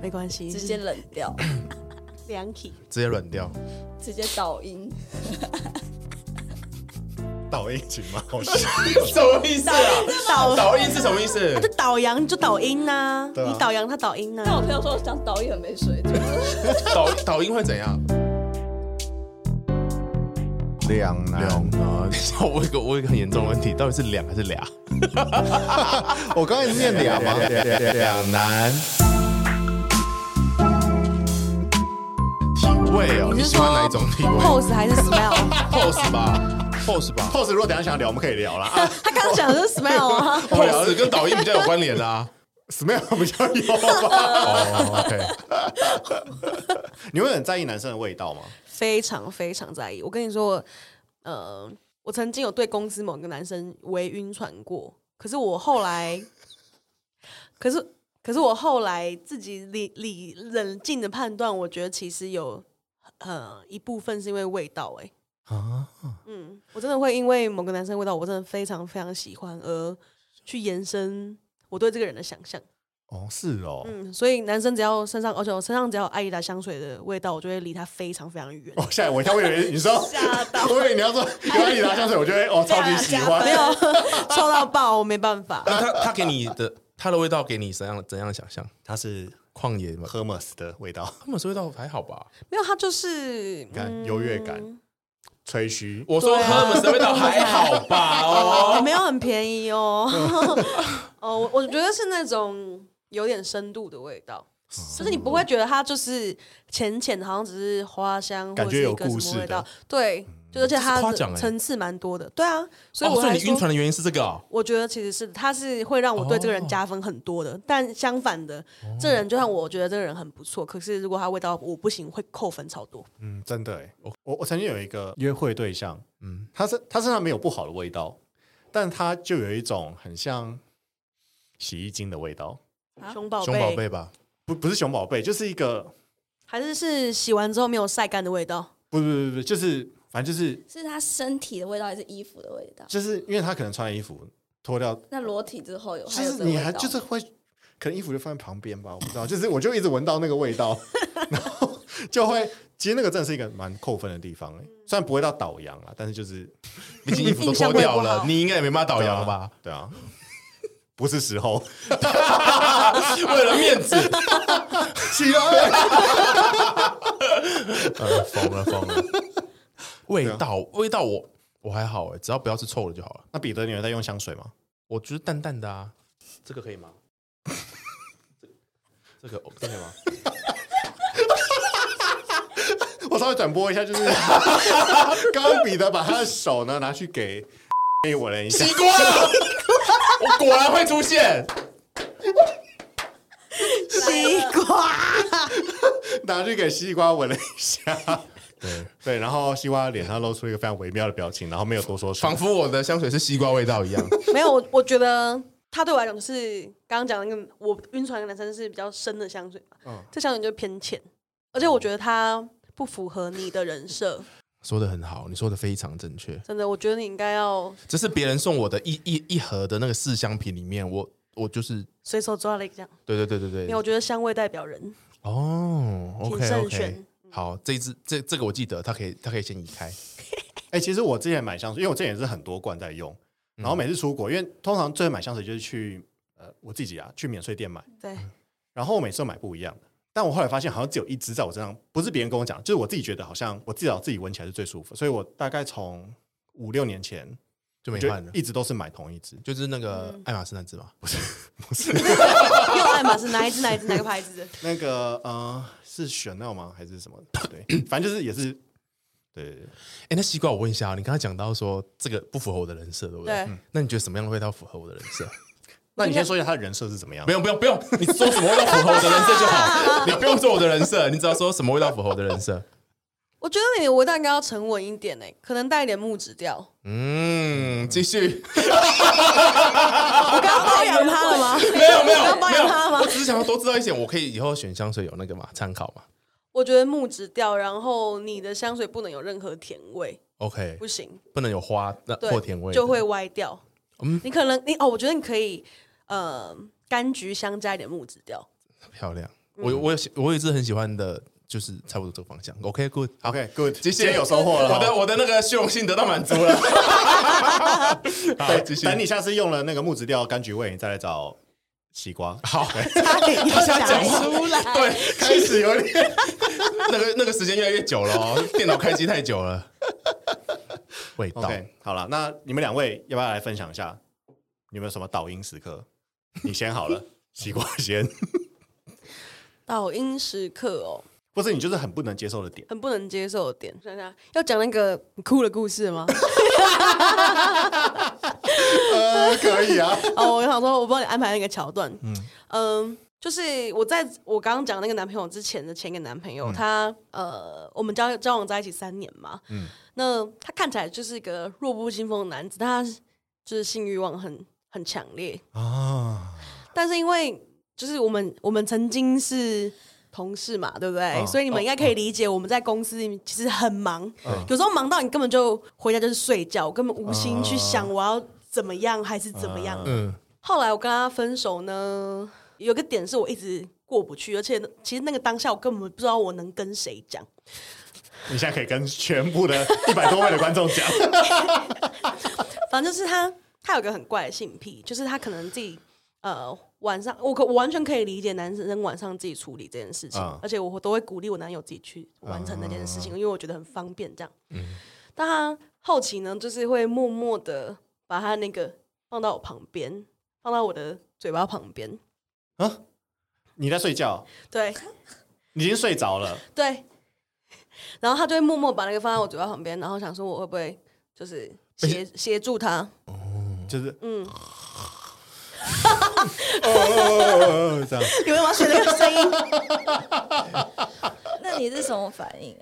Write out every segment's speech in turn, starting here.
没关系，直接冷掉，凉体，直接软掉，直接倒音。倒音群吗？好笑，什么意思啊？导导音是什么意思？他就导阳就倒音呐，对啊你倒阳他倒音呐。但我朋友说我讲导音很没水准。导导音会怎样？两难。两难。我有一个我有一个很严重的问题，到底是两还是俩？我刚才是念俩吗？两难。你喜欢哪一种体味 pose 还是 smell？pose 吧，pose 吧。pose 如果等下想聊，我们可以聊啦。他刚刚讲的是 smell 啊。pose 跟导音比较有关联啦。smell 比较有吧？哦，OK。你会很在意男生的味道吗？非常非常在意。我跟你说，呃，我曾经有对公司某个男生微晕船过，可是我后来，可是可是我后来自己理理冷静的判断，我觉得其实有呃一部分是因为味道、欸，哎啊，嗯，我真的会因为某个男生味道，我真的非常非常喜欢，而去延伸我对这个人的想象。哦，是哦，嗯，所以男生只要身上，而且我身上只要有艾丽达香水的味道，我就会离他非常非常远。哦，吓我一跳，我以为你说，吓到，我以为你要说有艾丽达香水，我觉得哦超级喜欢，没有 臭到爆，我没办法。那他他给你的他的味道给你怎样怎样想象？他是旷野嘛，Hermes 的味道，Hermes 味道还好吧？没有，它就是你看优越感、吹嘘。我说 Hermes 的味道还好吧？哦，没有很便宜哦。哦，我我觉得是那种。有点深度的味道，就是你不会觉得它就是浅浅的，好像只是花香，感觉有故事味道。对，就而且它层次蛮多的。对啊，所以我说你晕船的原因是这个。我觉得其实是他是会让我对这个人加分很多的。但相反的，这人就算我觉得这个人很不错，可是如果他味道我不行，会扣分超多。嗯，真的哎，我我曾经有一个约会对象，嗯，他是他身上没有不好的味道，但他就有一种很像洗衣精的味道。熊宝贝，熊宝贝吧？不，不是熊宝贝，就是一个，还是是洗完之后没有晒干的味道？不不不不，就是反正就是是他身体的味道还是衣服的味道？就是因为他可能穿衣服脱掉，那裸体之后有，就是你还就是会，可能衣服就放在旁边吧，我不知道，就是我就一直闻到那个味道，然后就会，其实那个真的是一个蛮扣分的地方，虽然不会到倒阳啊，但是就是 毕竟衣服都脱掉了，你应该也没办法倒阳吧？对啊。不是时候，为了面子，起来！呃，疯了疯了！味道味道我我还好哎，只要不要是臭的就好了。那彼得，你有在用香水吗？我觉得淡淡的啊，这个可以吗？这个这个可以吗？我稍微转播一下，就是 刚刚彼得把他的手呢拿去给给我了一下。我果然会出现西瓜，拿去给西瓜闻了一下，对对，然后西瓜脸上露出一个非常微妙的表情，然后没有多说什么，仿佛我的香水是西瓜味道一样。没有，我我觉得他对我来讲是刚刚讲那个我晕船的男生是比较深的香水嘛，嗯，这香水就偏浅，而且我觉得他不符合你的人设。说的很好，你说的非常正确。真的，我觉得你应该要。这是别人送我的一一一盒的那个四香品里面，我我就是随手抓了一个这样。对对对对对。因为我觉得香味代表人。哦，OK OK。好，这一支这这个我记得，它可以它可以先移开。哎、欸，其实我之前买香水，因为我之前也是很多罐在用，然后每次出国，因为通常最后买香水就是去呃我自己啊去免税店买。对。然后我每次都买不一样的。但我后来发现，好像只有一支在我身上，不是别人跟我讲，就是我自己觉得好像我至少自己闻起来是最舒服，所以我大概从五六年前就没换了，一直都是买同一支，就是那个爱马仕那支吗？不是，不是，用爱马仕哪一支？哪一支？哪个牌子？那个呃，是 Chanel 吗？还是什么？对，反正就是也是，对，对，对。哎、欸，那西瓜，我问一下，你刚才讲到说这个不符合我的人设，对不对？对、嗯。那你觉得什么样的味道符合我的人设？那你先说一下他的人设是怎么样？不用不用不用，你说什么味道符合我的人设就好。你不用说我的人设，你只要说什么味道符合我的人设。我觉得你的味道应该要沉稳一点诶，可能带一点木质调。嗯，继续。我刚刚包养他了吗？没有没有包养他了吗？我只是想要多知道一点，我可以以后选香水有那个嘛参考嘛。我觉得木质调，然后你的香水不能有任何甜味。OK，不行，不能有花那或甜味，就会歪掉。嗯，你可能你哦，我觉得你可以。呃，柑橘香加一点木质调，漂亮。我我有我有一直很喜欢的，就是差不多这个方向。Okay, OK，good，、谢谢今天有收获了。我的我的那个虚荣心得到满足了。好，继续。等你下次用了那个木质调柑橘味，你再来找西瓜。好，差点要讲出来。对，开始有点那个那个时间越来越久了哦，电脑开机太久了。味道。OK，好了，那你们两位要不要来分享一下？你们有什么倒音时刻？你先好了，西瓜先。倒音时刻哦，或是你就是很不能接受的点，很不能接受的点。想想要讲那个哭的故事吗？呃，可以啊。哦，我想说，我帮你安排那个桥段。嗯嗯，就是我在我刚刚讲那个男朋友之前的前一个男朋友，嗯、他呃，我们交交往在一起三年嘛。嗯。那他看起来就是一个弱不禁风的男子，但他就是性欲望很很强烈啊。但是因为就是我们我们曾经是同事嘛，对不对？啊、所以你们应该可以理解，我们在公司里面其实很忙，啊、有时候忙到你根本就回家就是睡觉，我根本无心去想我要怎么样还是怎么样。嗯、啊。后来我跟他分手呢，有个点是我一直过不去，而且其实那个当下我根本不知道我能跟谁讲。你现在可以跟全部的 一百多位的观众讲，反正就是他，他有个很怪的性癖，就是他可能自己呃晚上，我可我完全可以理解男生晚上自己处理这件事情，嗯、而且我都会鼓励我男友自己去完成那件事情，嗯、因为我觉得很方便这样。嗯，但他后期呢，就是会默默的把他那个放到我旁边，放到我的嘴巴旁边。啊？你在睡觉？对，你已经睡着了。对。然后他就会默默把那个放在我嘴巴旁边，然后想说我会不会就是协协助他，哦，就是嗯，这 样，有没有要学那个声音？那你是什么反应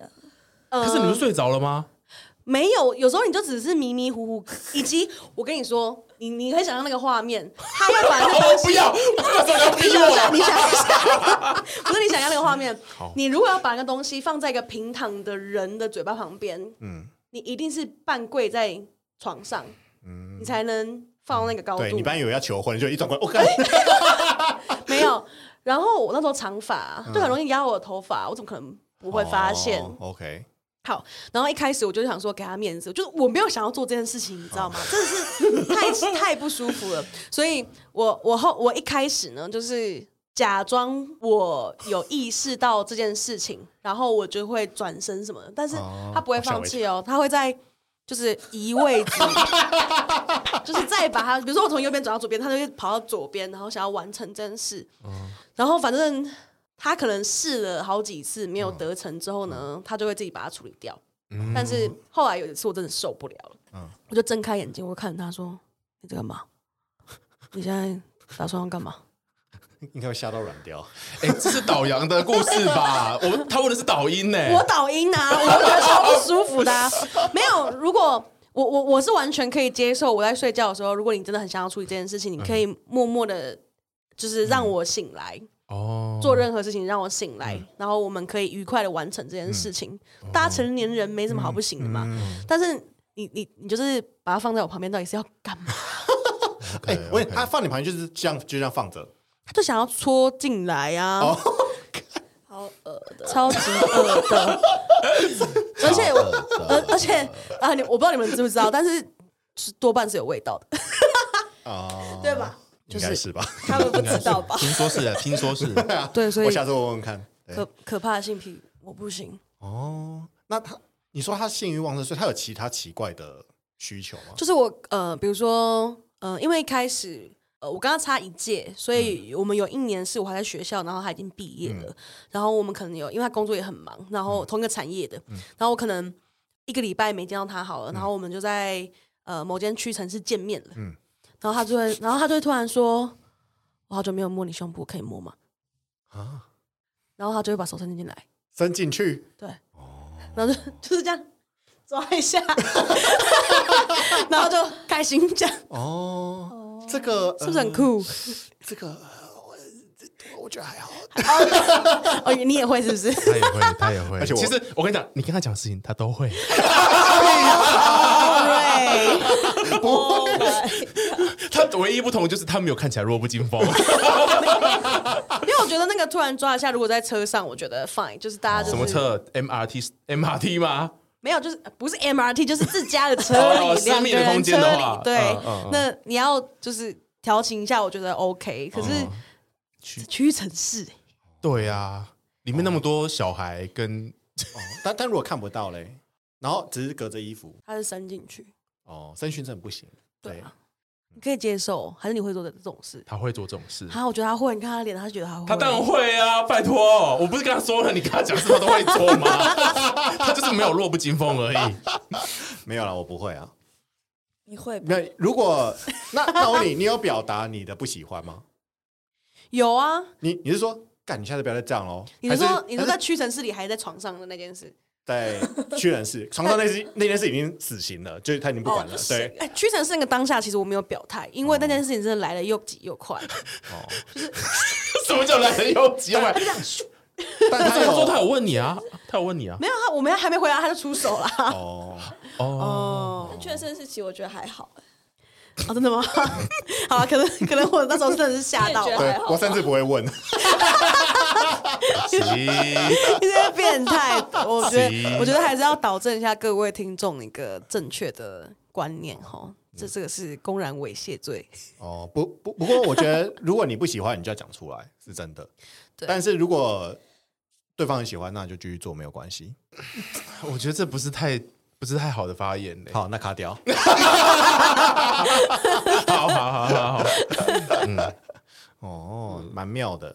啊？可是你不睡着了吗？没有，有时候你就只是迷迷糊糊，以及我跟你说，你你可以想象那个画面，他要把那个东西，不要，不要逼我，你想一下，不是你想象那个画面，你如果要把那个东西放在一个平躺的人的嘴巴旁边，嗯，你一定是半跪在床上，嗯，你才能放到那个高度。对，你本来以为要求婚，就一转过来，我 靠，没有。然后我那时候长发，就很容易压我的头发，我怎么可能不会发现？OK。好，然后一开始我就想说给他面子，就是我没有想要做这件事情，你知道吗？真的是太太不舒服了，所以我我后我一开始呢，就是假装我有意识到这件事情，然后我就会转身什么的，但是他不会放弃哦，他会在就是移位置，就是再把它，比如说我从右边转到左边，他就会跑到左边，然后想要完成这件事，然后反正。他可能试了好几次没有得逞之后呢，嗯、他就会自己把它处理掉。嗯、但是后来有一次我真的受不了了，嗯、我就睁开眼睛，我看着他说：“你在干嘛？你现在打算要干嘛？” 应该会吓到软掉。哎、欸，这是导阳的故事吧？我们他问的是导音呢。我导音啊，我觉得超不舒服的、啊。没有，如果我我我是完全可以接受，我在睡觉的时候，如果你真的很想要处理这件事情，你可以默默的，就是让我醒来。嗯哦，做任何事情让我醒来，然后我们可以愉快的完成这件事情。大家成年人没什么好不行的嘛。但是你你你就是把它放在我旁边，到底是要干嘛？哎，我他放你旁边就是这样，就这样放着。他就想要戳进来啊！好恶的，超级恶的。而且而而且啊，你我不知道你们知不知道，但是是多半是有味道的。哦，对吧？应该是吧，他们不知道吧？听说是的，听说是。对，所以我下次我问问看。可可怕的性癖，我不行。哦，那他，你说他性欲旺盛，所以他有其他奇怪的需求吗？就是我呃，比如说呃，因为一开始呃，我跟他差一届，所以我们有一年是我还在学校，然后他已经毕业了，然后我们可能有，因为他工作也很忙，然后同一个产业的，然后我可能一个礼拜没见到他好了，然后我们就在呃某间屈臣氏见面了。嗯。然后他就会，然后他就会突然说：“我好久没有摸你胸部，可以摸吗？”啊！然后他就会把手伸进来，伸进去，对，哦，然后就 就是这样抓一下，然后就开心这样。哦，这个是不是很酷？这个我我觉得还好。哦，你也会是不是？他也会，他也会。而且其实我跟你讲，你跟他讲事情，他都会。对，不会。他唯一不同就是他没有看起来弱不禁风，因为我觉得那个突然抓一下，如果在车上，我觉得 fine，就是大家就是什么车？MRT MRT 吗？没有，就是不是 MRT，就是自家的车哦里，两个人车里。对，嗯嗯嗯那你要就是调情一下，我觉得 OK。可是去屈臣氏，对啊，里面那么多小孩跟哦，但但如果看不到嘞，然后只是隔着衣服，他是伸进去，哦，身讯证不行。对啊，你可以接受，还是你会做的这种事？他会做这种事，他我觉得他会，你看他脸，他觉得他会，他当然会啊！拜托，我不是跟他说了，你跟他讲什么都会做吗？没有弱不禁风而已。没有了，我不会啊。你会吧？那如果那那我问你，你有表达你的不喜欢吗？有啊。你你是说，干，你下次不要再这样喽？你是说还你是在屈臣氏里还在床上的那件事？在屈臣氏床上那事那件事已经死刑了，就是他已经不管了。对，哎，屈臣氏那个当下，其实我没有表态，因为那件事情真的来的又急又快。哦，什么叫来的又急又快？有他有说他有问你啊，他有问你啊。没有他，我们还没回答他就出手了。哦，哦，哦，确实是，其实我觉得还好。哦，真的吗？好啊，可能可能我那时候真的是吓到对我甚至不会问。行，你这些变态。我觉得我觉得还是要导正一下各位听众一个正确的观念哈，这这个是公然猥亵罪。哦，不不不过，我觉得如果你不喜欢，你就要讲出来，是真的。对但是如果对方很喜欢，那就继续做，没有关系。我觉得这不是太不是太好的发言嘞。好，那卡掉。好好好好好，哦，蛮妙的。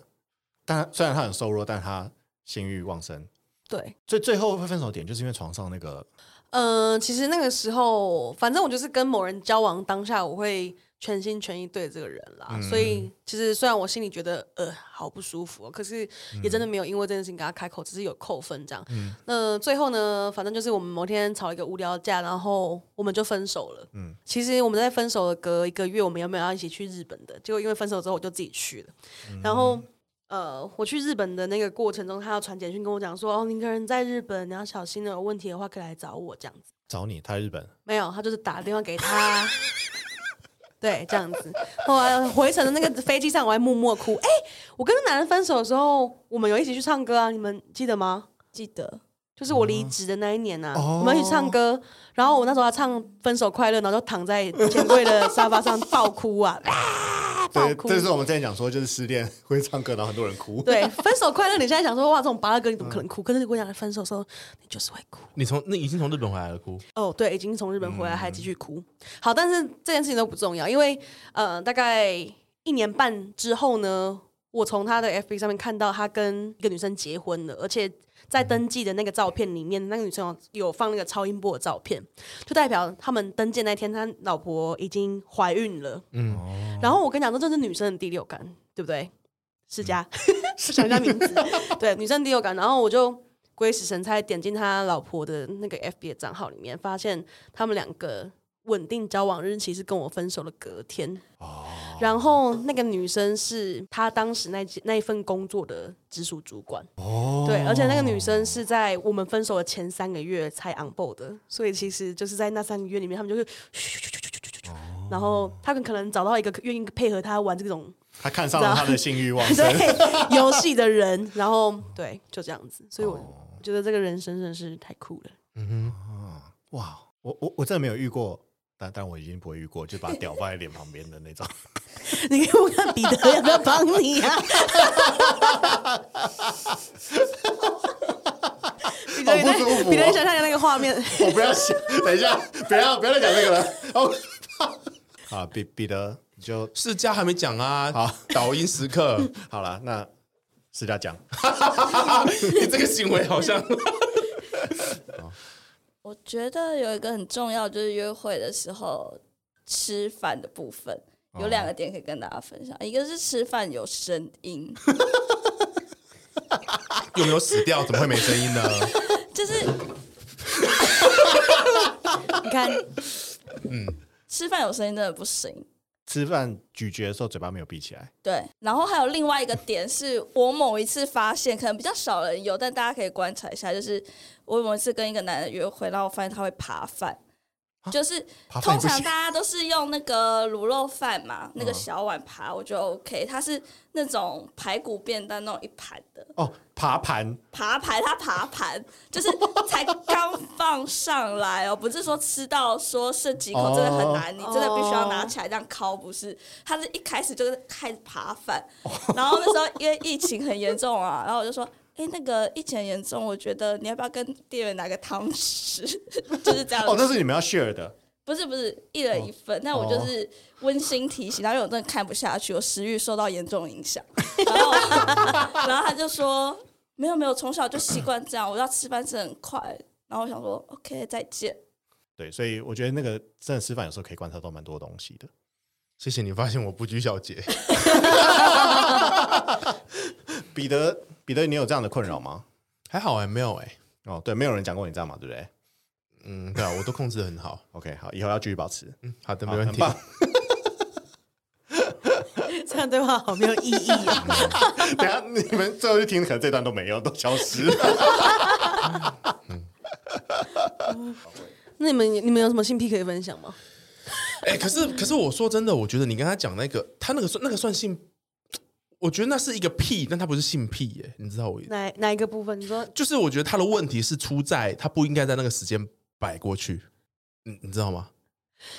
但虽然他很瘦弱，但他性欲旺盛。对，所以最后会分手点，就是因为床上那个嗯，其实那个时候，反正我就是跟某人交往当下，我会全心全意对这个人啦。嗯所以其实虽然我心里觉得呃好不舒服、哦，可是也真的没有因为这件事情跟他开口，只是有扣分这样。嗯那最后呢，反正就是我们某天吵了一个无聊架，然后我们就分手了。嗯其实我们在分手的隔一个月，我们原本要一起去日本的，结果因为分手之后我就自己去了。然后呃，我去日本的那个过程中，他要传简讯跟我讲说：“哦，你一个人在日本，你要小心了，有问题的话可以来找我。”这样子找你，他在日本。没有，他就是打电话给他。对，这样子。后来回程的那个飞机上，我还默默哭。哎，我跟那男人分手的时候，我们有一起去唱歌啊，你们记得吗？记得就是我离职的那一年呐、啊，哦我们一起唱歌，然后我那时候还唱《分手快乐》，然后就躺在钱柜的沙发上爆哭啊，啊爆对，哭。这是我们之前讲说，就是失恋 会唱歌，然后很多人哭。对，分手快乐。你现在想说哇，这种芭乐歌你怎么可能哭？可是你跟我讲分手的时候，你就是会哭。你从那已经从日本回来了，哭。哦，对，已经从日本回来还继续哭。好，但是这件事情都不重要，因为呃，大概一年半之后呢，我从他的 FB 上面看到他跟一个女生结婚了，而且在登记的那个照片里面，那个女生有有放那个超音波的照片，就代表他们登记那天，他老婆已经怀孕了。嗯，然后我跟你讲说，这是女生的第六感，对不对？世家，想一下名字，对，女生第六感。然后我就鬼使神差点进他老婆的那个 FB 的账号里面，发现他们两个稳定交往日期是跟我分手的隔天。然后那个女生是他当时那那一份工作的直属主管。哦，对，而且那个女生是在我们分手的前三个月才 on board 的，所以其实就是在那三个月里面，他们就是嘘嘘嘘嘘嘘嘘嘘，然后他们可能找到一个愿意配合他玩这种他看上了他的性欲旺盛。对游戏的人，然后对，就这样子，所以我觉得这个人生真的是太酷了。嗯哼哇，我我我真的没有遇过，但但我已经不会遇过，就把屌放在脸旁边的那种。你给我看彼得要不要帮你啊？彼得，你好不舒服哦在彼得，你想象一下那个画面，我不要想，等一下，不要不要再讲这个了。哦，好，彼彼得你就哼，世家还没讲啊，好，导音时刻，好了，那私家讲。你这个行为好像我觉得有一个很重要，就是约会的时候吃饭的部分，有两个点可以跟大家分享。一个是吃饭有声音，有没有死掉？怎么会没声音呢？就是 你看，嗯吃饭有声音真的不行。吃饭咀嚼的时候嘴巴没有闭起来。对，然后还有另外一个点是我某一次发现，可能比较少人有，但大家可以观察一下，就是我某一次跟一个男人约会，然后我发现他会扒饭，就是通常大家都是用那个卤肉饭嘛，那个小碗扒，我觉得 OK。它是那种排骨便当那种一盘的哦，爬盘 扒盘，它扒盘就是才刚放上来哦，不是说吃到说剩几口真的很难，你真的必须要拿起来这样敲，不是？它是一开始就是开始扒饭，然后那时候因为疫情很严重啊，然后我就说。哎，那个疫情严重，我觉得你要不要跟店员拿个汤匙？就是这样。哦，那是你们要 share 的。不是不是，一人一份。那、哦、我就是温馨提醒，然后因为我真的看不下去，我食欲受到严重影响。然后，然后他就说：“没有没有，从小就习惯这样，我要吃饭是很快。”然后我想说：“OK，再见。”对，所以我觉得那个真的吃饭有时候可以观察到蛮多东西的。谢谢你发现我不拘小节。彼得。彼得，你有这样的困扰吗？还好哎、欸，没有哎、欸。哦，对，没有人讲过你这样嘛，对不对？嗯，对啊，我都控制得很好。OK，好，以后要继续保持。嗯，好的，没问题。这样对话好没有意义啊！等下你们最后去听，可能这段都没有，都消失了。那你们你们有什么性癖可以分享吗？哎、欸，可是可是我说真的，我觉得你跟他讲那个，他那个算那个算性。我觉得那是一个屁，但他不是性癖耶，你知道我哪哪一个部分？你说就是我觉得他的问题是出在他不应该在那个时间摆过去，你你知道吗？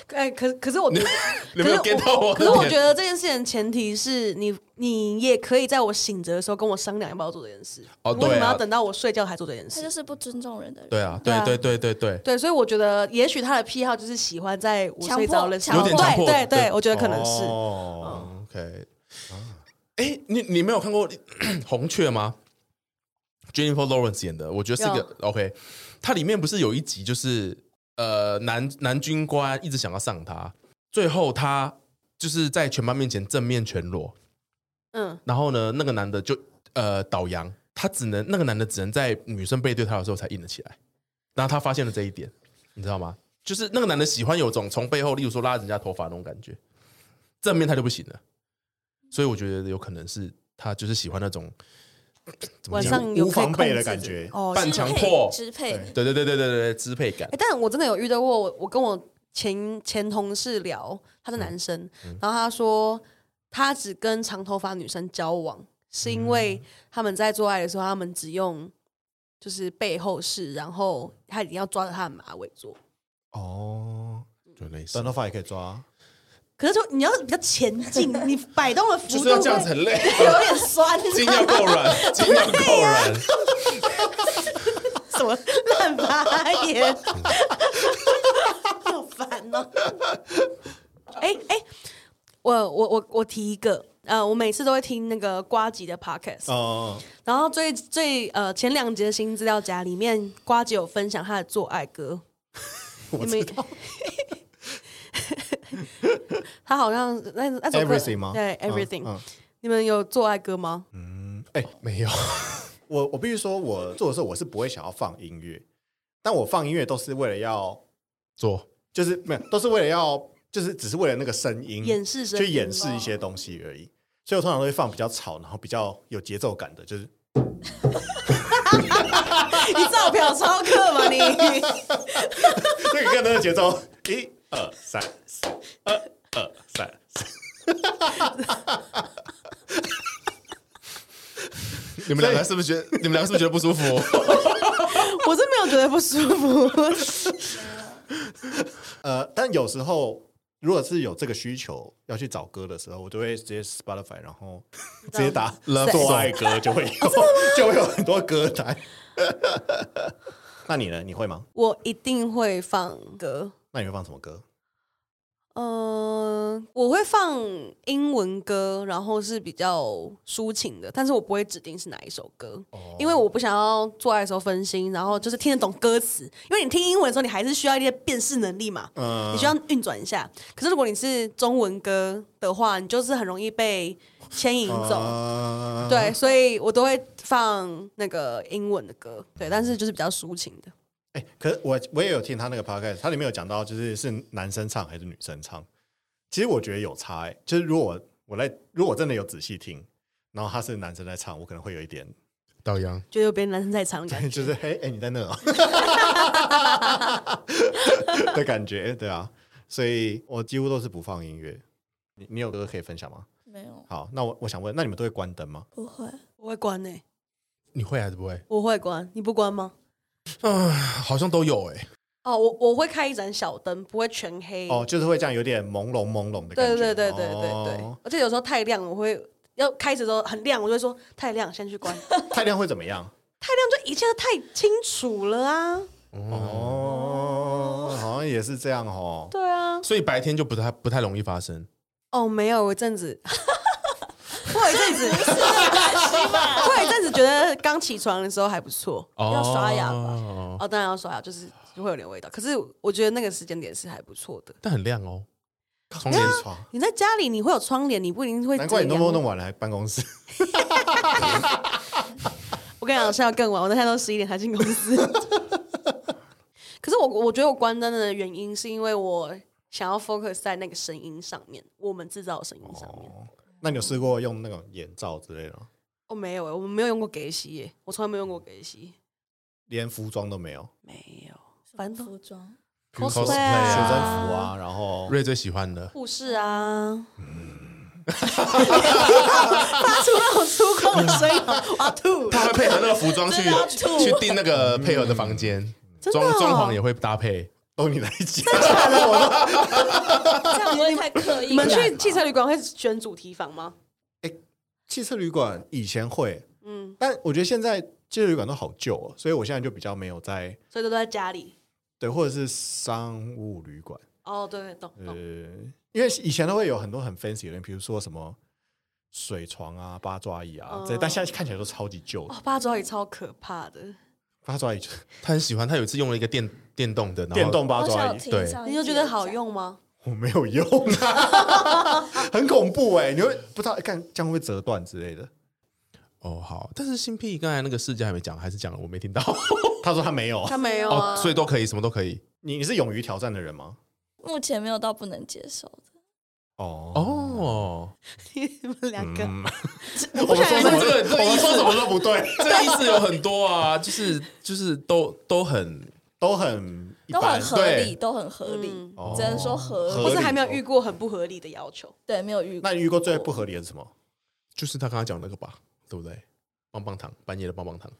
哎，可可是我觉得，你没有 get 到我？可是我觉得这件事情前提是你你也可以在我醒着的时候跟我商量要不要做这件事。哦，对啊，为什么要等到我睡觉才做这件事？他就是不尊重人的人。对啊，对对对对对对，所以我觉得也许他的癖好就是喜欢在我睡着的时候，有点强迫。对对，我觉得可能是。哦，OK。哎，你你没有看过 《红雀》吗？Jennifer Lawrence 演的，我觉得是个 OK。它里面不是有一集，就是呃，男男军官一直想要上她，最后他就是在全班面前正面全裸，嗯，然后呢，那个男的就呃倒阳，他只能那个男的只能在女生背对他的时候才硬了起来。然后他发现了这一点，你知道吗？就是那个男的喜欢有种从背后，例如说拉人家头发那种感觉，正面他就不行了。所以我觉得有可能是他就是喜欢那种晚上有无防备的感觉，哦，半强迫支配，对对对对对对支配感。哎，但我真的有遇到过，我跟我前前同事聊，他是男生，然后他说他只跟长头发女生交往，是因为他们在做爱的时候，他们只用就是背后式，然后他一定要抓着他的马尾做。哦，就类似短头发也可以抓。可是说你要比较前进，你摆动的幅度就是要这样子很累，有点酸，筋要够软，筋要够软。什么烂发言？好烦哦！哎哎，我我我我提一个，呃，我每次都会听那个瓜吉的 podcast，哦，然后最最呃前两节的新资料夹里面，瓜吉有分享他的做爱歌，我知道。他好像那那首歌，Everything 吗？对，Everything。你们有做爱歌吗？嗯，哎，没有。我我必须说，我做的时候我是不会想要放音乐，但我放音乐都是为了要做，就是没有，都是为了要，就是只是为了那个声音，掩饰声，去掩饰一些东西而已。所以我通常都会放比较吵，然后比较有节奏感的，就是。你照表超客吗？你？这个跟那个节奏，一二三四，二二三四。你们两个是不是觉得？你们两个是不是觉得不舒服？我是没有觉得不舒服。呃，但有时候如果是有这个需求要去找歌的时候，我就会直接 Spotify，然后直接打做爱歌，就会有，就会有很多歌单。那你呢？你会吗？我一定会放歌。那你会放什么歌？嗯、呃，我会放英文歌，然后是比较抒情的，但是我不会指定是哪一首歌，哦、因为我不想要做爱的时候分心，然后就是听得懂歌词。因为你听英文的时候，你还是需要一些辨识能力嘛，嗯、你需要运转一下。可是如果你是中文歌的话，你就是很容易被牵引走。嗯、对，所以我都会放那个英文的歌，对，但是就是比较抒情的。哎、欸，可是我我也有听他那个 podcast，他里面有讲到，就是是男生唱还是女生唱。其实我觉得有差、欸，哎，就是如果我在如果真的有仔细听，然后他是男生在唱，我可能会有一点倒央，觉得有别人男生在唱的感觉。就是嘿，哎、你在那哦 的感觉，对啊，所以我几乎都是不放音乐。你你有歌可以分享吗？没有，好，那我我想问，那你们都会关灯吗？不会。我会关呢、欸，你会还是不会？我会关，你不关吗？啊，好像都有哎、欸。哦，我我会开一盏小灯，不会全黑。哦，就是会这样有点朦胧朦胧的感觉。对对对对对对，哦、而且有时候太亮，我会要开始的时候很亮，我就会说太亮，先去关。太亮会怎么样？太亮就一切都太清楚了啊！哦，好像也是这样哦。对啊，所以白天就不太不太容易发生。哦，没有，我一阵子，我有一阵子，我有一阵子觉得刚起床的时候还不错。要刷牙吧哦，哦，当然要刷牙，就是会有点味道。可是我觉得那个时间点是还不错的。但很亮哦。窗帘窗，你在家里你会有窗帘，你不一定会。难怪你弄弄弄完了还办公室。我跟你讲，是要更晚，我那天都十一点才进公司。可是我我觉得我关灯的原因是因为我想要 focus 在那个声音上面，我们制造的声音上面。哦，那你有试过用那种眼罩之类的吗？哦，没有，我们没有用过给洗耶，我从来没有用过给洗，连服装都没有，没有，反正服装 cosplay 学啊生服啊，然后瑞最喜欢的护士啊，发出那种粗犷的声音，我要吐了。他会配合那个服装去真的要吐去订那个配合的房间，装装潢也会搭配。都你来讲，这样不会太刻意。你们去汽车旅馆会选主题房吗？汽车旅馆以前会，嗯，但我觉得现在汽车旅馆都好旧哦，所以我现在就比较没有在所以都在家里。对，或者是商务旅馆，哦，对对，懂呃。，因为以前都会有很多很 fancy 的人，比如说什么水床啊、八爪椅啊哦这些，但现在看起来都超级旧的哦，八爪椅超可怕的，八爪鱼就 他很喜欢，他有一次用了一个电电动的，然后电动八爪鱼，对你就觉得好用吗？我没有用啊，很恐怖哎、你会不知道看这样会折断之类的。哦好，但是新屁刚才那个事件还没讲，还是讲了，我没听到。他说他没有，他没有啊，哦，所以都可以，什么都可以。你你是勇于挑战的人吗？目前没有到不能接受的。哦哦，你们两个，嗯我们说这个我们这个这个意思什么都不对，这个意思有很多啊，就是就是都都很都很都很，合理，都很合理，只能说合合理。或是还没有遇过很不合理的要求。对，没有遇过。那你遇过最不合理的是什么？就是他刚刚讲那个吧，对不对？棒棒糖，半夜的棒棒糖。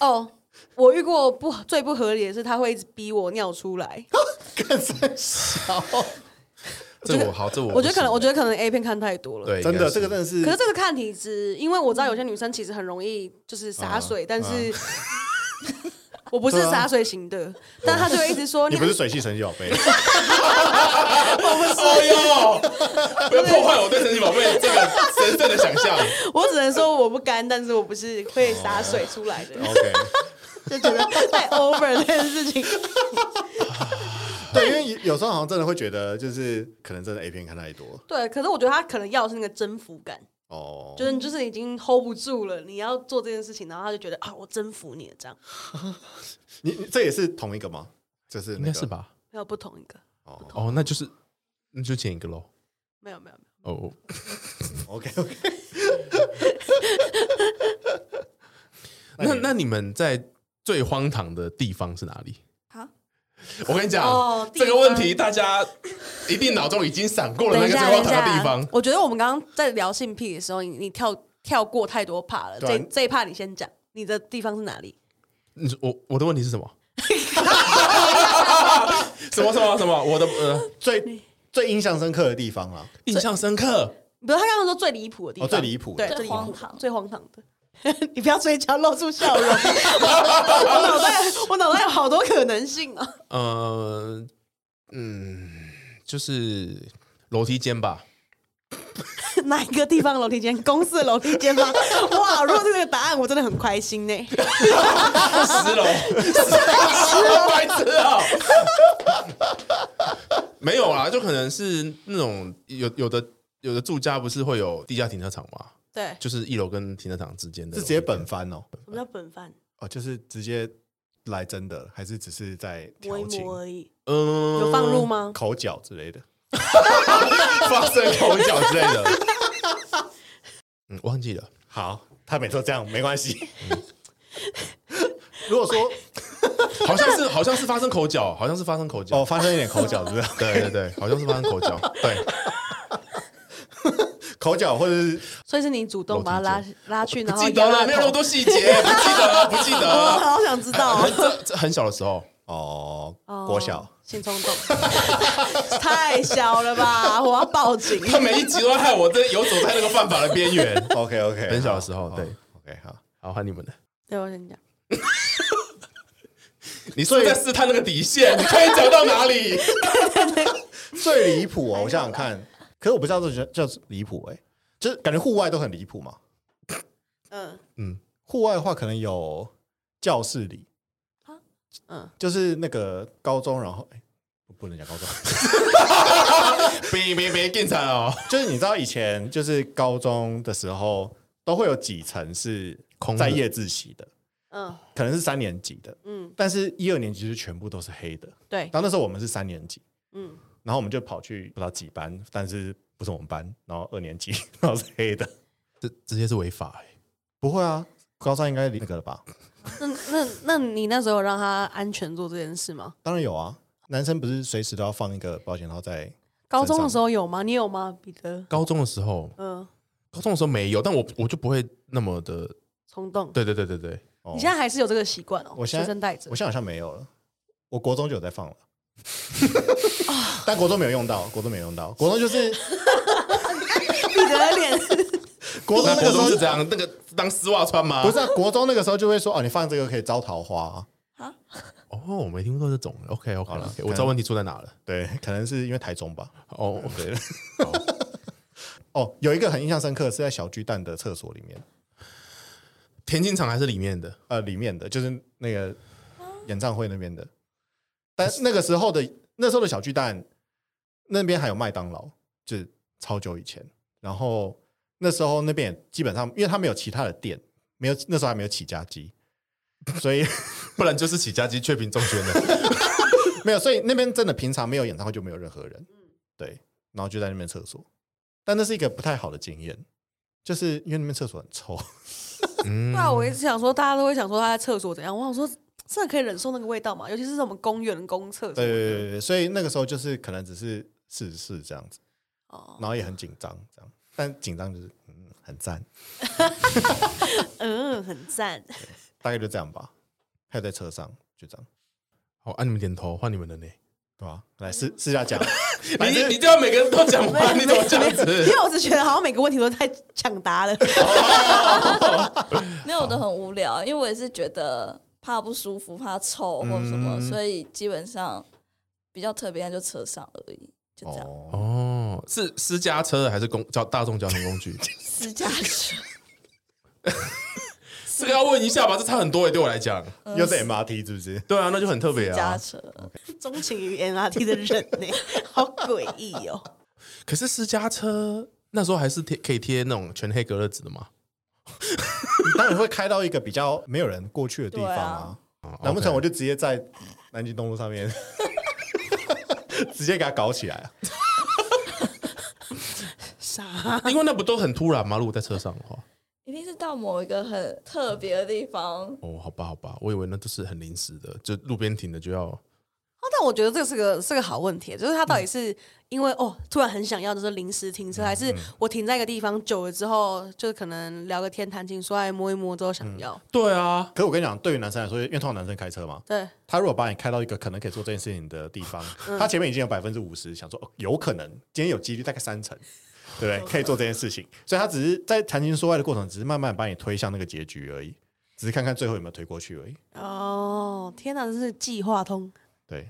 哦，我遇过不最不合理的是，他会一直逼我尿出来。更三小，这我好，这我我觉得可能，我觉得得可能 A 片看太多了。对，真的这个真的是，可是这个看体质，因为我知道有些女生其实很容易就是洒水，但是 我不是洒水型的，但他就会一直说 你不是水系神奇宝贝，哦哟，不要破坏我对神奇宝贝这个神圣的想象。我只能说我不干，但是我不是会洒水出来的，OK，就觉得太 over 这件事情。对，因为有时候好像真的会觉得，就是可能真的 A 片看太多对，可是我觉得他可能要的是那个征服感，哦，就是就是已经 hold 不住了，你要做这件事情，然后他就觉得啊，我征服你了这样，你你这也是同一个吗？就是那个应该是？吧？没有不同一个，哦哦，那就是那就前一个喽。没有没有没有，哦，，OK OK，那那你们在最荒唐的地方是哪里？好，我跟你讲，哦这个问题大家一定脑中已经闪过了那个最荒唐的地方。我觉得我们刚刚在聊性癖的时候，你你跳跳过太多怕了。这这一怕你先讲，你的地方是哪里？你说我我的问题是什么？什么什么什么？我的呃，最最印象深刻的地方啊，印象深刻。不是他刚刚说最离谱的地方，哦最离谱对，最荒唐最荒唐的。你不要嘴角露出笑容，我脑袋我脑袋有好多可能性啊！呃，嗯，就是楼梯间吧。哪一个地方的楼梯间？公司的楼梯间吗？哇！如果是这个答案，我真的很开心呢。十楼，十楼白痴啊！没有啦，就可能是那种有有的有的住家不是会有地下停车场嘛？对，就是一楼跟停车场之间的，是直接本番哦，什么叫本番？哦，就是直接来真的，还是只是在摸一调情、摸而已。嗯，有放入吗？口角之类的？发生口角之类的。嗯，忘记了。好，他每次都这样，没关系。如果说好像是好像是发生口角，好像是发生口角哦，发生一点口角，是不是？对对对，好像是发生口角，对，口角或者是所以是你主动把他拉拉去，然后记得了，没有那么多细节，不记得，不记得我得，好想知道这这很小的时候，哦哦国小，性冲动，太小了吧！我要报警。他每一集都在害我这游走在那个犯法的边缘。OK OK，很小的时候对，OK 好。好，换你们的，对，我先讲。你是不是在试探那个底线？你可以讲到哪里？最离谱哦，我想想看，可是我不知道这叫叫离谱哎，就是感觉户外都很离谱嘛。嗯。嗯，户外的话，可能有教室里，嗯，就是那个高中，然后哎，不能讲高中，别别别，更惨哦！就是你知道以前就是高中的时候，都会有几层是空的在夜自习的，嗯。可能是三年级的，嗯，但是一二年级是全部都是黑的。对，然后那时候我们是三年级，嗯，然后我们就跑去不知道几班，但是不是我们班，然后二年级，然后是黑的。这直接是违法哎。不会啊，高三应该那个了吧？那那那你那时候有让他安全做这件事吗？当然有啊，男生不是随时都要放一个保险套在高中的时候有吗？你有吗，彼得？高中的时候，嗯，高中的时候没有，但我我就不会那么的，冲动。对对对对对，哦你现在还是有这个习惯哦，我现在随身带着我。现在好像没有了，我国中就有在放了，但国中没有用到，国中没有用到，国中就是 彼得的脸，国中那个时候中是这样，那个当丝袜穿吗？不是、啊、国中那个时候就会说哦，你放这个可以招桃花、啊，哦，我没听过这种。OK OK 好了我知道问题出在哪了。对，可能是因为台中吧。哦，对，哦，有一个很印象深刻是在小巨蛋的厕所里面，田径场还是里面的？呃，里面的就是那个演唱会那边的，但那个时候的那时候的小巨蛋那边还有麦当劳，就是超久以前，然后那时候那边也基本上，因为他没有其他的店，没有那时候还没有起家鸡，所以 不然就是起家鸡雀屏中学的。没有，所以那边真的平常没有演唱会就没有任何人，对，然后就在那边厕所，但那是一个不太好的经验，就是因为那边厕所很臭。嗯对啊，我一直想说，大家都会想说他在厕所怎样，我想说，真的可以忍受那个味道吗？尤其是什么公园公厕。对对对对，所以那个时候就是可能只是试试这样子，哦，然后也很紧张这样，但紧张就是嗯很赞，嗯，很赞。大概就这样吧。还有在车上就这样，好，按你们点头，换你们的呢。对吧？来试试下讲，你你你就要每个人都讲完，你怎么这样因子？为我是觉得好像每个问题都太抢答了。没有都很无聊，因为我也是觉得怕不舒服、怕臭或者什么，嗯所以基本上比较特别，那就车上而已，就这样。哦，哦，是私家车还是公交大众交通工具？私家车，这个要问一下吧，这差很多诶，对我来讲。又是 MRT 是不是？对啊，那就很特别私家啊。车，钟情于 MRT 的人呢，好诡异哦。可是私家车那时候还是贴可以贴那种全黑隔热纸的嘛？你 当然会开到一个比较没有人过去的地方啊。哦难不成我就直接在南京东路上面 直接给他搞起来啊？啥？因为那不都很突然吗？如果在车上的话，一定是到某一个很特别的地方。哦，好吧，好吧，我以为那都是很临时的，就路边停的就要。哦，但我觉得这个是个是个好问题，就是他到底是因为、哦突然很想要，就是临时停车，还是我停在一个地方久了之后，就是可能聊个天、谈情说爱、摸一摸之后想要？对啊，可是我跟你讲，对于男生来说，因为通常男生开车嘛，对，他如果把你开到一个可能可以做这件事情的地方，他前面已经有百分之五十想说、哦，有可能今天有几率大概三成，对不对？可以做这件事情，所以他只是在谈情说爱的过程，只是慢慢把你推向那个结局而已，只是看看最后有没有推过去而已。哦，天哪，这是计划通。对，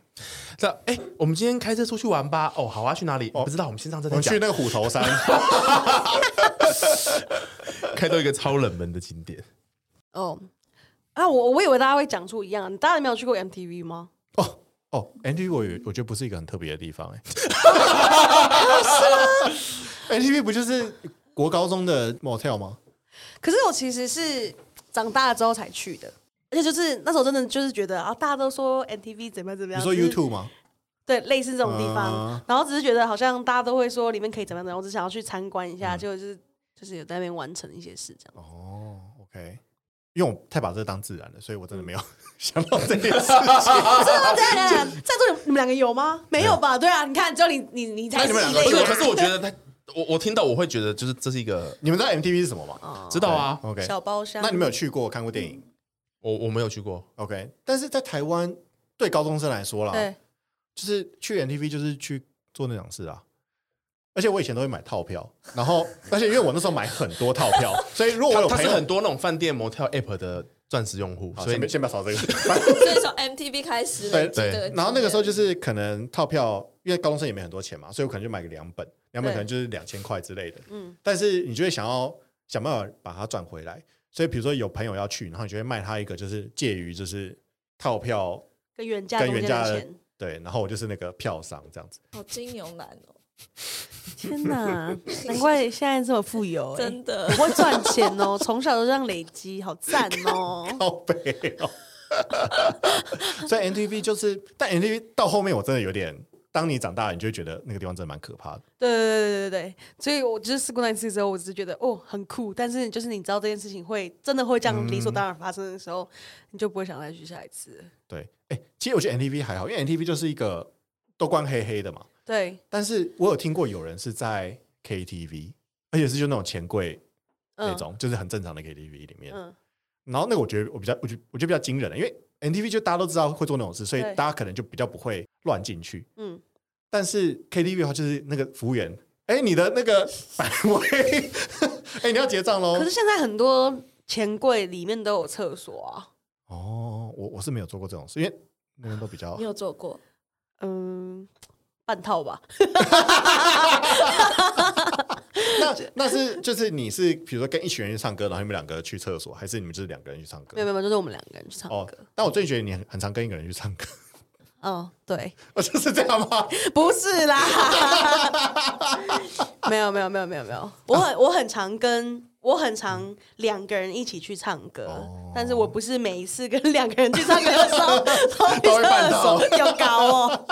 这哎、我们今天开车出去玩吧？哦，好啊，去哪里？哦不知道，我们先上车再讲。我们去那个虎头山，开到一个超冷门的景点，哦，啊，我我以为大家会讲出一样，大家没有去过 MTV 吗？哦哦，MTV 我我觉得不是一个很特别的地方哎、是吗？MTV 不就是国高中的 motel 吗？可是我其实是长大了之后才去的，而且就是那时候真的就是觉得啊，大家都说 MTV 怎么样怎么样，你说 YouTube 吗？对，类似这种地方，嗯然后只是觉得好像大家都会说里面可以怎么样怎么样，我只想要去参观一嗯下，结果就是就是有在那边完成一些事这样。哦，OK，因为我太把这个当自然了，所以我真的没有 想到这件事情。不是吗？对啊，在座你们两个有吗？没有吧？对啊，你看，只有你你你才是那你们两个异类不是，嘛可是我觉得他，我我听到我会觉得，就是这是一个你们知道 MTV 是什么吗？知道啊，OK，小包厢。那你们有去过看过电影我我没有去过，？OK，但是在台湾对高中生来说啦，对，就是去 MTV 就是去做那种事啊。而且我以前都会买套票，然后而且因为我那时候买很多套票，所以如果我有他是友，很多那种饭店、motel app 的钻石用户，好所以先先不要扫这个。所以从 MTV 开始对累积这个然后那个时候就是可能套票，因为高中生也没很多钱嘛，所以我可能就买个两本，两本可能就是两千块之类的。嗯，但是你就会想要想办法把它赚回来，所以比如说有朋友要去，然后你就会卖他一个，就是介于就是套票跟原价跟原价的。对，然后我就是那个票商这样子。好金牛男哦，天哪，难怪现在这么富有、欸，真的很会赚钱哦，从小都这样累积，好赞哦。靠背哦。所以 NTV 就是，但 NTV 到后面我真的有点，当你长大了，你就会觉得那个地方真的蛮可怕的。对对对对对对，所以我就是试过那一次之后，我只是觉得哦很酷，但是就是你知道这件事情会真的会这样理所当然发生的时候，你就不会想再去下一次。对，哎，其实我觉得 NTV 还好，因为 NTV 就是一个都关黑黑的嘛。对，但是我有听过有人是在 KTV，而且是就那种钱柜那种，就是很正常的 KTV 里面。嗯，然后那个我觉得我比较，我觉我觉得比较惊人的，因为 NTV 就大家都知道会做那种事，所以大家可能就比较不会乱进去。嗯，但是 KTV 的话，就是那个服务员，哎，你的那个百位，哎，你要结账喽可是。现在很多钱柜里面都有厕所啊。哦，我我是没有做过这种事，因为那边都比较你有做过？嗯，半套吧。那那是就是你是比如说跟一群人去唱歌，然后你们两个去厕所，还是你们就是两个人去唱歌没有？没有，就是我们两个人去唱哦歌。，但我最近觉得你很很常跟一个人去唱歌，哦，对，我，就是这样吗？不是啦，没有没有没有没有没有，我很我很常跟我很常两个人一起去唱歌，哦。但是我不是每一次跟两个人去唱歌的时候 都都会办厕到所有搞哦。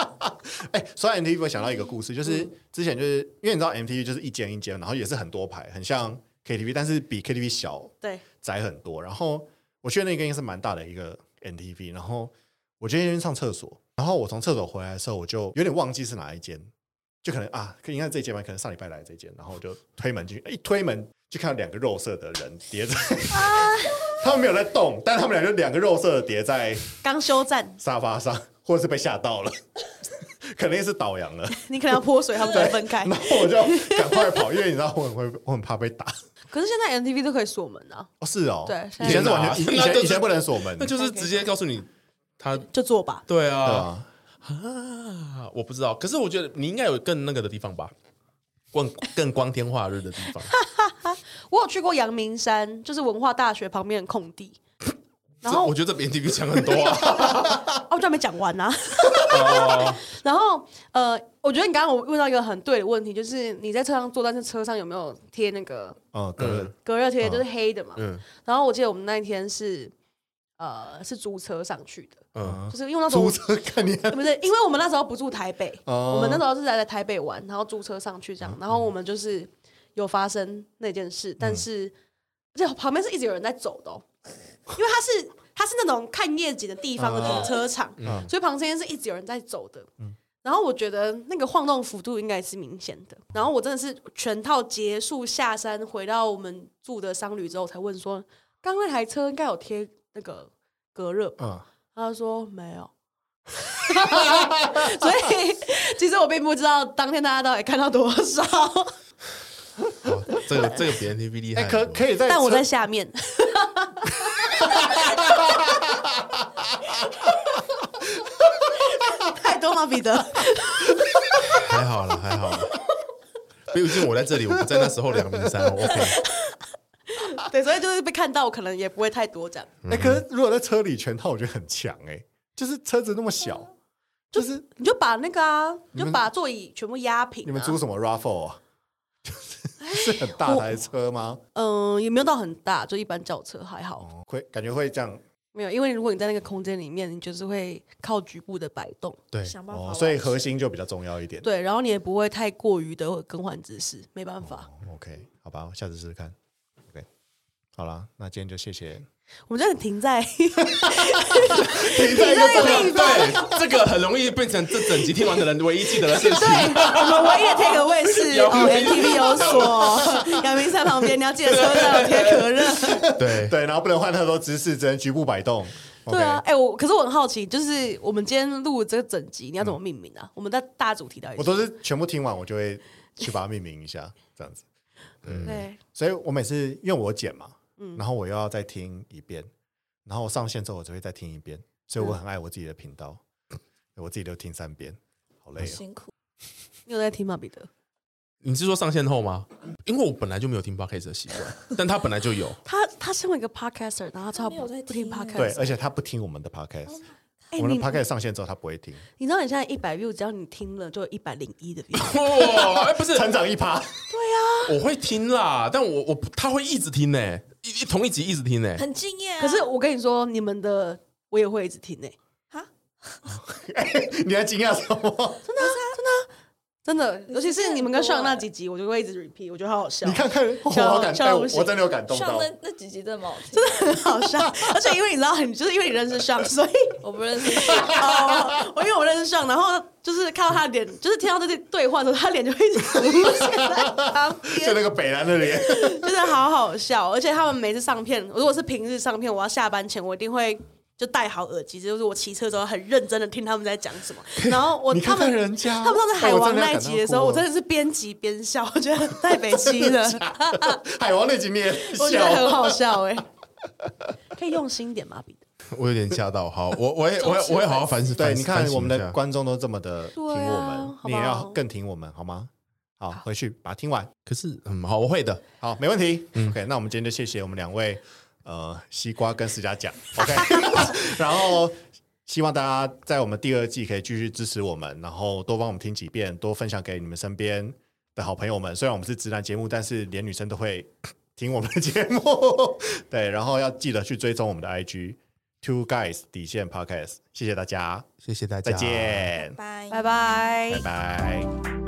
哎，说到 MTV，我想到一个故事，就是嗯。之前就是因为你知道 MTV 就是一间一间，然后也是很多排，很像 KTV，但是比 KTV 小对，窄很多。然后我去的那个应该是蛮大的一个 MTV，然后我今天去上厕所，然后我从厕所回来的时候，我就有点忘记是哪一间，就可能啊，应该是这间吧，可能上礼拜来的这间，然后我就推门进去，一推门就看到两个肉色的人叠在，他们没有在动，但他们俩就两个肉色的叠在刚休战，沙发上，或者是被吓到了，肯定是倒羊了。你可能要泼水，他们才分开然。后我就赶快跑，因为你知道我很会，我很怕被打。可是现在 MTV 都可以锁门啊，哦，是哦，对以前是完全，以前以前不能锁门，那就是直接告诉你他就做吧。对对啊啊，啊，我不知道，可是我觉得你应该有更那个的地方吧，更更光天化日的地方。我有去过阳明山，就是文化大学旁边的空地，然后我觉得这比 NTV 强很多啊。哦，我就还没讲完呢、啊。哦 然后呃，我觉得你刚刚我问到一个很对的问题，就是你在车上坐，但是车上有没有贴那个嗯，隔隔热贴，就是黑的嘛。嗯然后我记得我们那一天是呃是租车上去的，嗯，就是因为那时候租车看你，不是，因为我们那时候不住台北，哦。我们那时候是在在台北玩，然后租车上去这样，然后我们就是有发生那件事，但是而且旁边是一直有人在走的、哦，因为它是它是那种看夜景的地方的停车场，嗯。所以旁边是一直有人在走的。然后我觉得那个晃动幅度应该是明显的。然后我真的是全套结束下山，回到我们住的商旅之后，才问说，刚刚那台车应该有贴那个隔热？嗯，他说没有，所以其实我并不知道当天大家到底看到多少，哦这个这个比 NTV 厉害。可可以在，但我在下面。太多吗，彼得？还好了，还好了。毕竟我在这里，我不在那时候两名三，OK。对，所以就是被看到，可能也不会太多这样。哎，可是如果在车里全套，我觉得很强哎，就是车子那么小，就是你就把那个啊，你就把座椅全部压平、啊。你们租什么 Raffle 啊？就是是很大台车吗？嗯、也没有到很大，就一般轿车还好。哦，会感觉会这样没有，因为如果你在那个空间里面，你就是会靠局部的摆动。对，哦，想办法哦所以核心就比较重要一点。对，然后你也不会太过于的更换姿势，没办法。OK，好吧，我下次试试看。好啦，那今天就谢谢我们就停在 停在一个这个对，这个很容易变成这整集听完的人唯一记得的事情。对，我们唯一的 take away 是 有哦，MTV 有锁，阳明山旁边你要记得车上有贴可乐。对对，然后不能换太多姿势，只能局部摆动。对啊哎、我可是我很好奇，就是我们今天录这个整集，你要怎么命名啊？我们的大主题到底？我都是全部听完，我就会去把它命名一下，这样子。对，所以我每次因为我剪嘛，然后我又要再听一遍，然后上线之后我就会再听一遍，所以我很爱我自己的频道，我自己都听三遍，好累哦。辛苦。你有在听吗，彼得？你是说上线后吗？因为我本来就没有听 podcast 的习惯，但他本来就有。他他身为一个 podcaster，然后他超他没有在不听 podcast，对，而且他不听我们的 podcast，哎我们的你 podcast 上线之后他不会听，你知道你现在一百 view，只要你听了就有一百零一的 view，不是，成长一趴。我会听啦，但我我他会一直听呢，一同一集一直听呢。很敬业啊。可是我跟你说，你们的我也会一直听呢、哈，你还惊讶什么？真的，尤其是你们跟上那几集，我就会一直 repeat，我觉得好好笑，你看看，我笑好感动，我真的有感动到。上那那几集真的蛮好听，很好笑。而且因为你知道，你就是因为你认识上，所以我不认识。哦，我因为我认识上，然后就是看到他的脸，就是听到这些对话的时候，他脸就会一直浮现在旁边，就那个北南的脸，真的好好笑。而且他们每次上片，如果是平日上片，我要下班前，我一定会。就戴好耳机，就是我骑车的时候很认真的听他们在讲什么。然后我 看他们人家，他们上次海王那一集的时候，我真的的是边骑边笑，我觉得太北七了。海王那集你也 我觉得很，好笑哎、可以用心点吗，彼得？我有点吓到。好，我我也我也我也好好反思。对，你看我们的观众都这么的听我们，你也要更听我们好吗？好，回去把它听完。可是嗯，好，我会的。好，没问题。OK，那我们今天就谢谢我们两位，呃，西瓜跟思佳讲。OK，然后希望大家在我们第二季可以继续支持我们，然后多帮我们听几遍，多分享给你们身边的好朋友们。虽然我们是直男节目，但是连女生都会听我们的节目。对，然后要记得去追踪我们的 IG Two Guys 底线 Podcast。谢谢大家，谢谢大家，再见，拜拜拜拜拜。